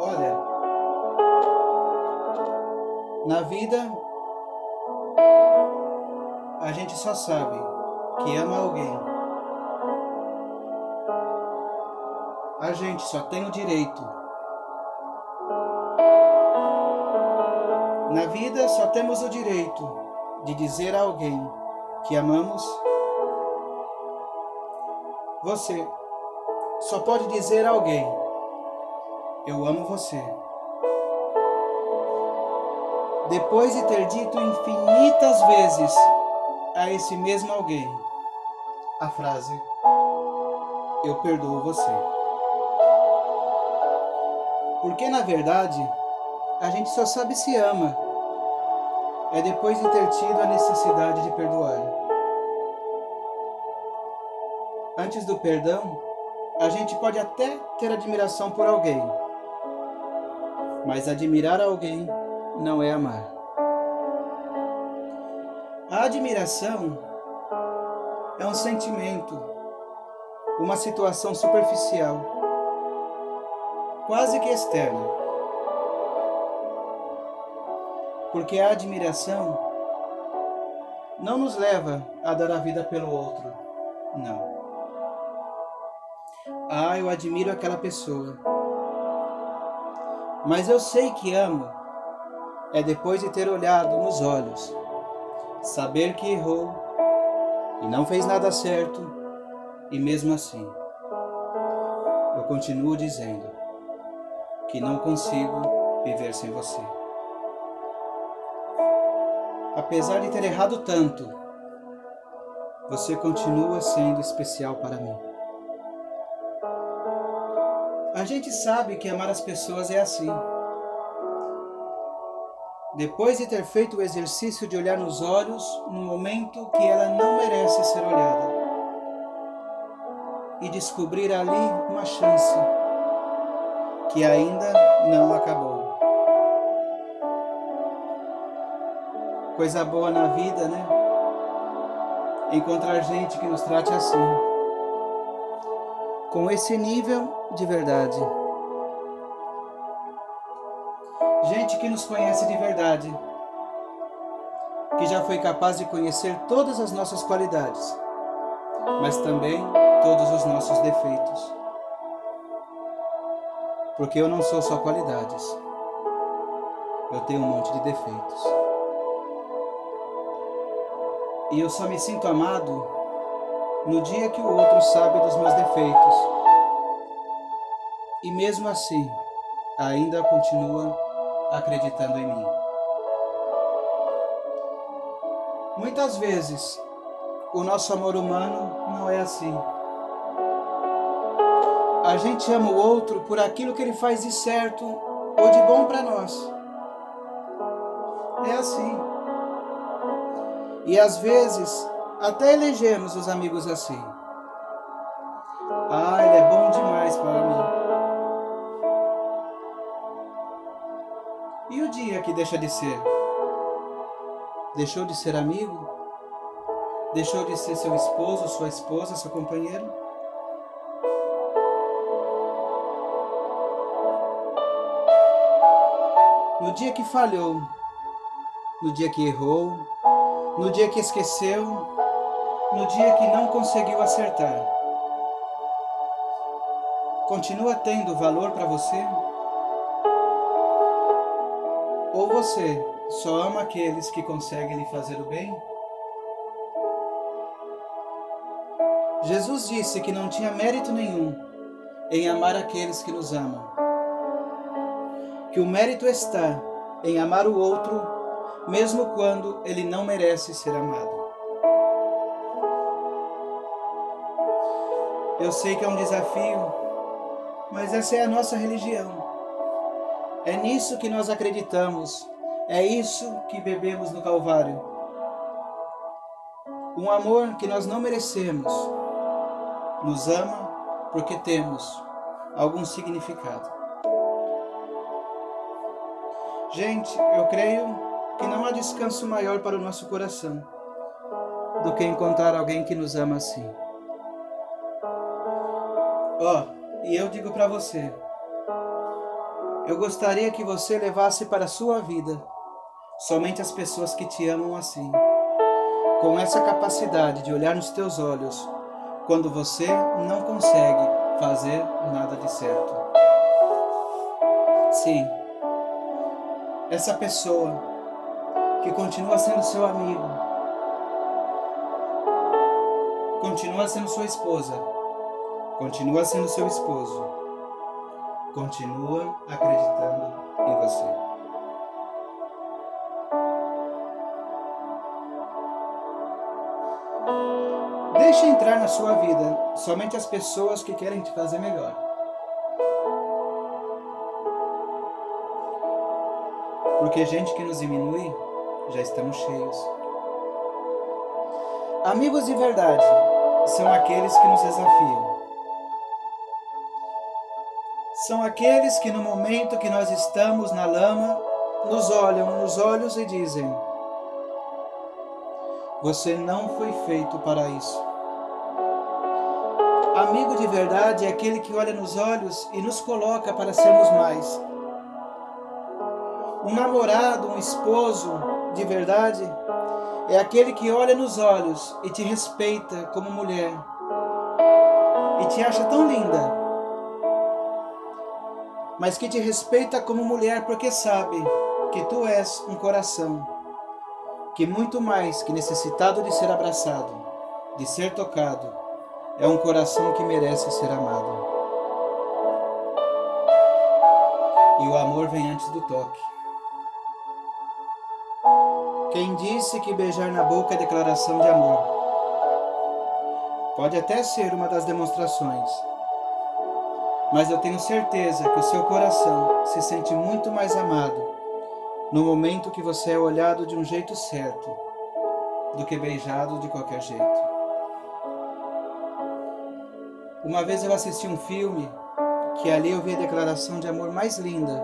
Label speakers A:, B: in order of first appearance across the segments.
A: Olha, na vida a gente só sabe que ama alguém. A gente só tem o direito. Na vida só temos o direito de dizer a alguém que amamos. Você só pode dizer a alguém: Eu amo você. Depois de ter dito infinitas vezes a esse mesmo alguém a frase: Eu perdoo você. Porque na verdade, a gente só sabe se ama é depois de ter tido a necessidade de perdoar. Antes do perdão, a gente pode até ter admiração por alguém, mas admirar alguém não é amar. A admiração é um sentimento, uma situação superficial, quase que externa. Porque a admiração não nos leva a dar a vida pelo outro, não. Ah, eu admiro aquela pessoa. Mas eu sei que amo é depois de ter olhado nos olhos, saber que errou e não fez nada certo, e mesmo assim, eu continuo dizendo que não consigo viver sem você. Apesar de ter errado tanto, você continua sendo especial para mim. A gente sabe que amar as pessoas é assim. Depois de ter feito o exercício de olhar nos olhos no momento que ela não merece ser olhada, e descobrir ali uma chance que ainda não acabou. Coisa boa na vida, né? Encontrar gente que nos trate assim com esse nível de verdade. Gente que nos conhece de verdade, que já foi capaz de conhecer todas as nossas qualidades, mas também todos os nossos defeitos. Porque eu não sou só qualidades, eu tenho um monte de defeitos. E eu só me sinto amado no dia que o outro sabe dos meus defeitos. E mesmo assim, ainda continua acreditando em mim. Muitas vezes, o nosso amor humano não é assim. A gente ama o outro por aquilo que ele faz de certo ou de bom para nós. É assim. E às vezes até elegemos os amigos assim. Ah, ele é bom demais para mim. E o dia que deixa de ser? Deixou de ser amigo? Deixou de ser seu esposo, sua esposa, seu companheiro? No dia que falhou, no dia que errou, no dia que esqueceu, no dia que não conseguiu acertar, continua tendo valor para você? Ou você só ama aqueles que conseguem lhe fazer o bem? Jesus disse que não tinha mérito nenhum em amar aqueles que nos amam. Que o mérito está em amar o outro, mesmo quando ele não merece ser amado. Eu sei que é um desafio, mas essa é a nossa religião. É nisso que nós acreditamos, é isso que bebemos no Calvário. Um amor que nós não merecemos, nos ama porque temos algum significado. Gente, eu creio que não há descanso maior para o nosso coração do que encontrar alguém que nos ama assim. Ó, oh, e eu digo para você, Eu gostaria que você levasse para a sua vida somente as pessoas que te amam assim, com essa capacidade de olhar nos teus olhos quando você não consegue fazer nada de certo. Sim, essa pessoa que continua sendo seu amigo, continua sendo sua esposa, continua sendo seu esposo continua acreditando em você. Deixe entrar na sua vida somente as pessoas que querem te fazer melhor. Porque gente que nos diminui, já estamos cheios. Amigos de verdade são aqueles que nos desafiam são aqueles que no momento que nós estamos na lama, nos olham nos olhos e dizem: Você não foi feito para isso. Amigo de verdade é aquele que olha nos olhos e nos coloca para sermos mais. Um namorado, um esposo de verdade é aquele que olha nos olhos e te respeita como mulher e te acha tão linda mas que te respeita como mulher porque sabe que tu és um coração que muito mais que necessitado de ser abraçado, de ser tocado, é um coração que merece ser amado. E o amor vem antes do toque. Quem disse que beijar na boca é declaração de amor? Pode até ser uma das demonstrações, mas eu tenho certeza que o seu coração se sente muito mais amado no momento que você é olhado de um jeito certo do que beijado de qualquer jeito. Uma vez eu assisti um filme que ali eu vi a declaração de amor mais linda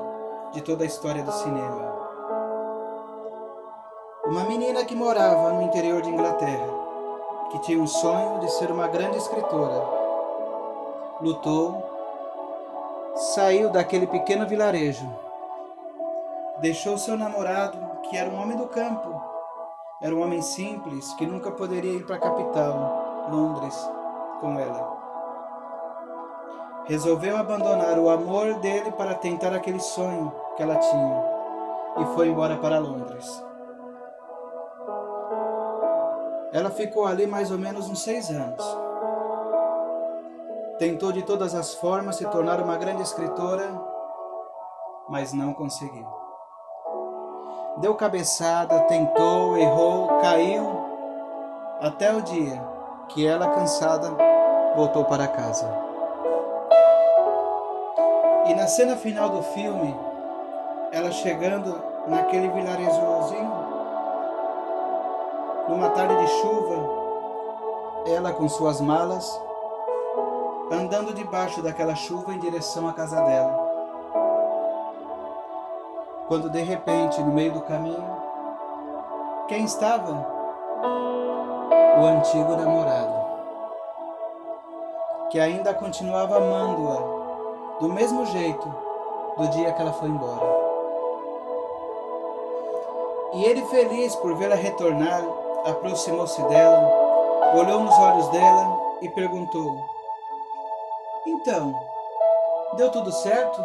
A: de toda a história do cinema. Uma menina que morava no interior de Inglaterra, que tinha um sonho de ser uma grande escritora, lutou saiu daquele pequeno vilarejo. Deixou seu namorado, que era um homem do campo. Era um homem simples que nunca poderia ir para a capital, Londres, com ela. Resolveu abandonar o amor dele para tentar aquele sonho que ela tinha e foi embora para Londres. Ela ficou ali mais ou menos uns seis anos. Tentou de todas as formas se tornar uma grande escritora, mas não conseguiu. Deu cabeçada, tentou, errou, caiu, até o dia que ela, cansada, voltou para casa. E na cena final do filme, ela chegando naquele vilarejozinho, numa tarde de chuva, ela com suas malas, andando debaixo daquela chuva em direção à casa dela. Quando de repente, no meio do caminho, quem estava? O antigo namorado, que ainda continuava amando-a do mesmo jeito do dia que ela foi embora. E ele, feliz por vê-la retornar, aproximou-se dela, olhou nos olhos dela e perguntou: então, deu tudo certo?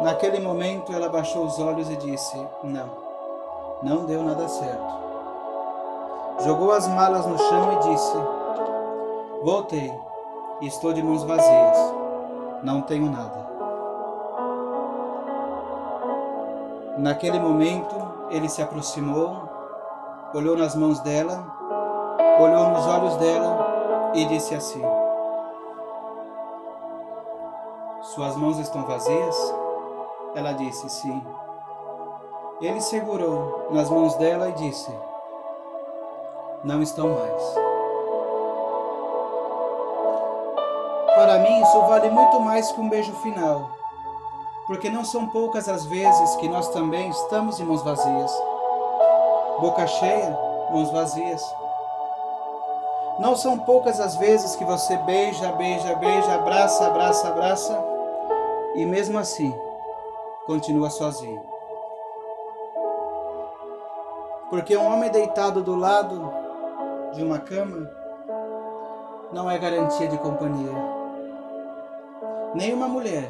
A: Naquele momento ela baixou os olhos e disse: Não, não deu nada certo. Jogou as malas no chão e disse: Voltei estou de mãos vazias. Não tenho nada. Naquele momento ele se aproximou, olhou nas mãos dela, olhou nos olhos dela e disse assim: Suas mãos estão vazias? Ela disse: Sim. Ele segurou nas mãos dela e disse: Não estão mais. Para mim, isso vale muito mais que um beijo final, porque não são poucas as vezes que nós também estamos de mãos vazias. Boca cheia, mãos vazias. Não são poucas as vezes que você beija, beija, beija, abraça, abraça, abraça e mesmo assim continua sozinho. Porque um homem deitado do lado de uma cama não é garantia de companhia. Nem uma mulher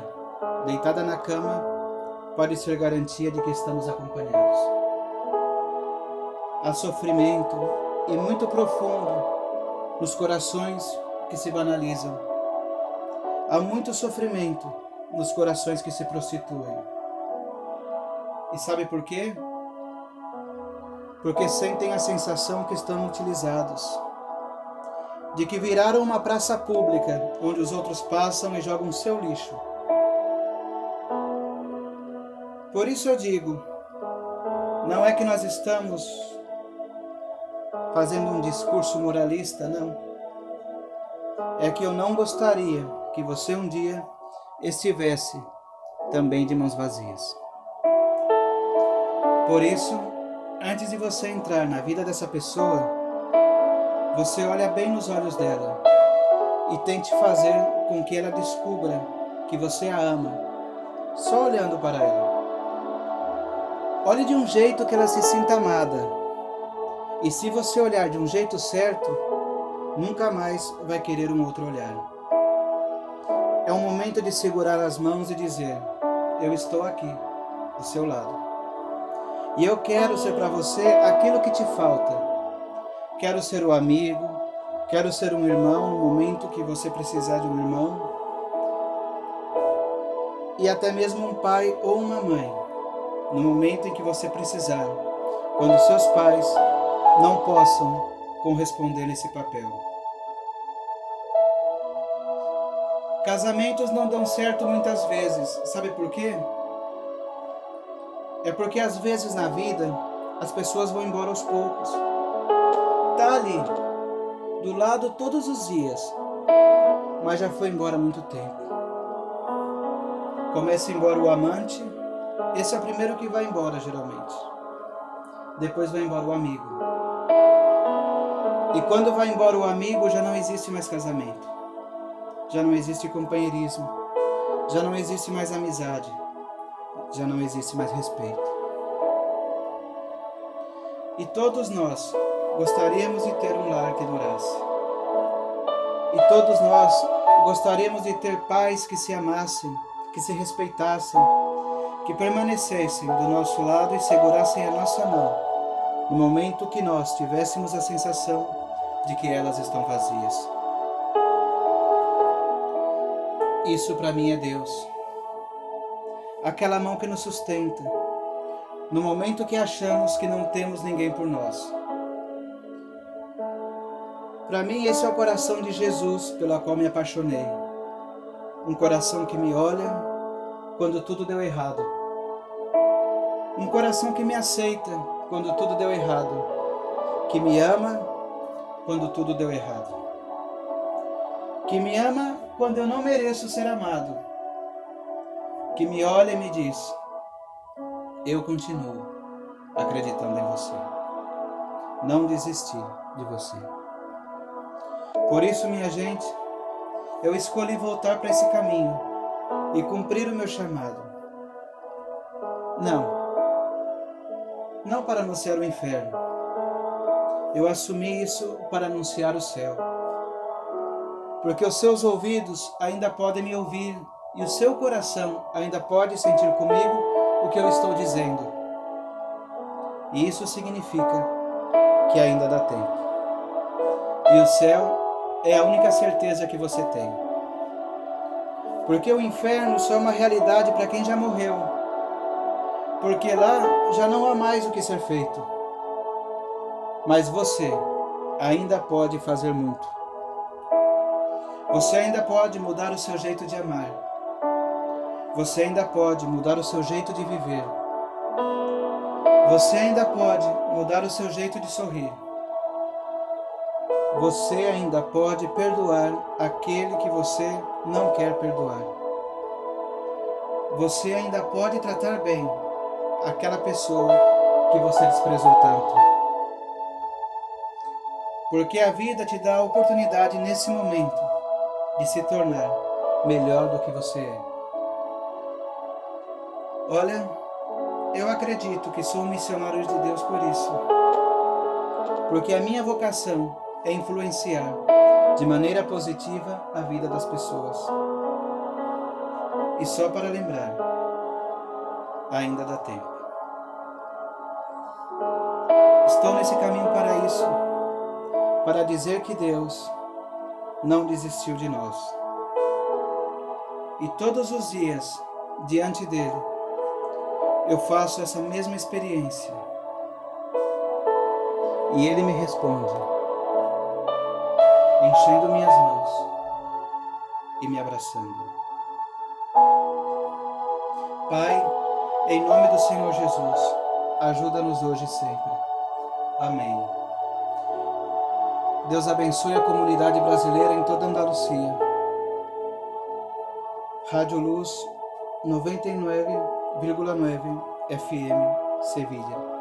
A: deitada na cama pode ser garantia de que estamos acompanhados. Há sofrimento e muito profundo nos corações que se banalizam. Há muito sofrimento nos corações que se prostituem. E sabe por quê? Porque sentem a sensação que estão utilizados, de que viraram uma praça pública onde os outros passam e jogam seu lixo. Por isso eu digo, não é que nós estamos fazendo um discurso moralista, não. É que eu não gostaria que você um dia estivesse também de mãos vazias. Por isso, antes de você entrar na vida dessa pessoa, você olha bem nos olhos dela e tente fazer com que ela descubra que você a ama, só olhando para ela. Olhe de um jeito que ela se sinta amada. E se você olhar de um jeito certo, nunca mais vai querer um outro olhar. É um momento de segurar as mãos e dizer: Eu estou aqui, do seu lado. E eu quero ser para você aquilo que te falta. Quero ser o amigo, quero ser um irmão no momento que você precisar de um irmão. E até mesmo um pai ou uma mãe, no momento em que você precisar, quando seus pais não possam corresponder nesse papel. Casamentos não dão certo muitas vezes. Sabe por quê? É porque às vezes na vida as pessoas vão embora aos poucos. Tá ali, do lado todos os dias, mas já foi embora há muito tempo. Começa embora o amante, esse é o primeiro que vai embora geralmente. Depois vai embora o amigo. E quando vai embora o amigo, já não existe mais casamento já não existe companheirismo, já não existe mais amizade, já não existe mais respeito. E todos nós gostaríamos de ter um lar que durasse. E todos nós gostaríamos de ter pais que se amassem, que se respeitassem, que permanecessem do nosso lado e segurassem a nossa mão no momento que nós tivéssemos a sensação de que elas estão vazias. Isso para mim é Deus. Aquela mão que nos sustenta, no momento que achamos que não temos ninguém por nós. Para mim, esse é o coração de Jesus pelo qual me apaixonei. Um coração que me olha quando tudo deu errado. Um coração que me aceita quando tudo deu errado. Que me ama quando tudo deu errado. Que me ama quando eu não mereço ser amado, que me olha e me diz: Eu continuo acreditando em você. Não desisti de você. Por isso, minha gente, eu escolhi voltar para esse caminho e cumprir o meu chamado. Não, não para anunciar o inferno. Eu assumi isso para anunciar o céu porque os seus ouvidos ainda podem me ouvir e o seu coração ainda pode sentir comigo o que eu estou dizendo. E isso significa que ainda dá tempo. E o céu é a única certeza que você tem. Porque o inferno só é uma realidade para quem já morreu. Porque lá já não há mais o que ser feito. Mas você ainda pode fazer muito. Você ainda pode mudar o seu jeito de amar. Você ainda pode mudar o seu jeito de viver. Você ainda pode mudar o seu jeito de sorrir. Você ainda pode perdoar aquele que você não quer perdoar. Você ainda pode tratar bem aquela pessoa que você desprezou tanto. Porque a vida te dá a oportunidade nesse momento de se tornar melhor do que você é. Olha, eu acredito que sou um missionário de Deus por isso. Porque a minha vocação é influenciar de maneira positiva a vida das pessoas. E só para lembrar, ainda dá tempo. Estou nesse caminho para isso, para dizer que Deus não desistiu de nós. E todos os dias, diante dele, eu faço essa mesma experiência. E ele me responde, enchendo minhas mãos e me abraçando. Pai, em nome do Senhor Jesus, ajuda-nos hoje e sempre. Amém. Deus abençoe a comunidade brasileira em toda Andalucia. Rádio Luz 99,9 FM, Sevilha.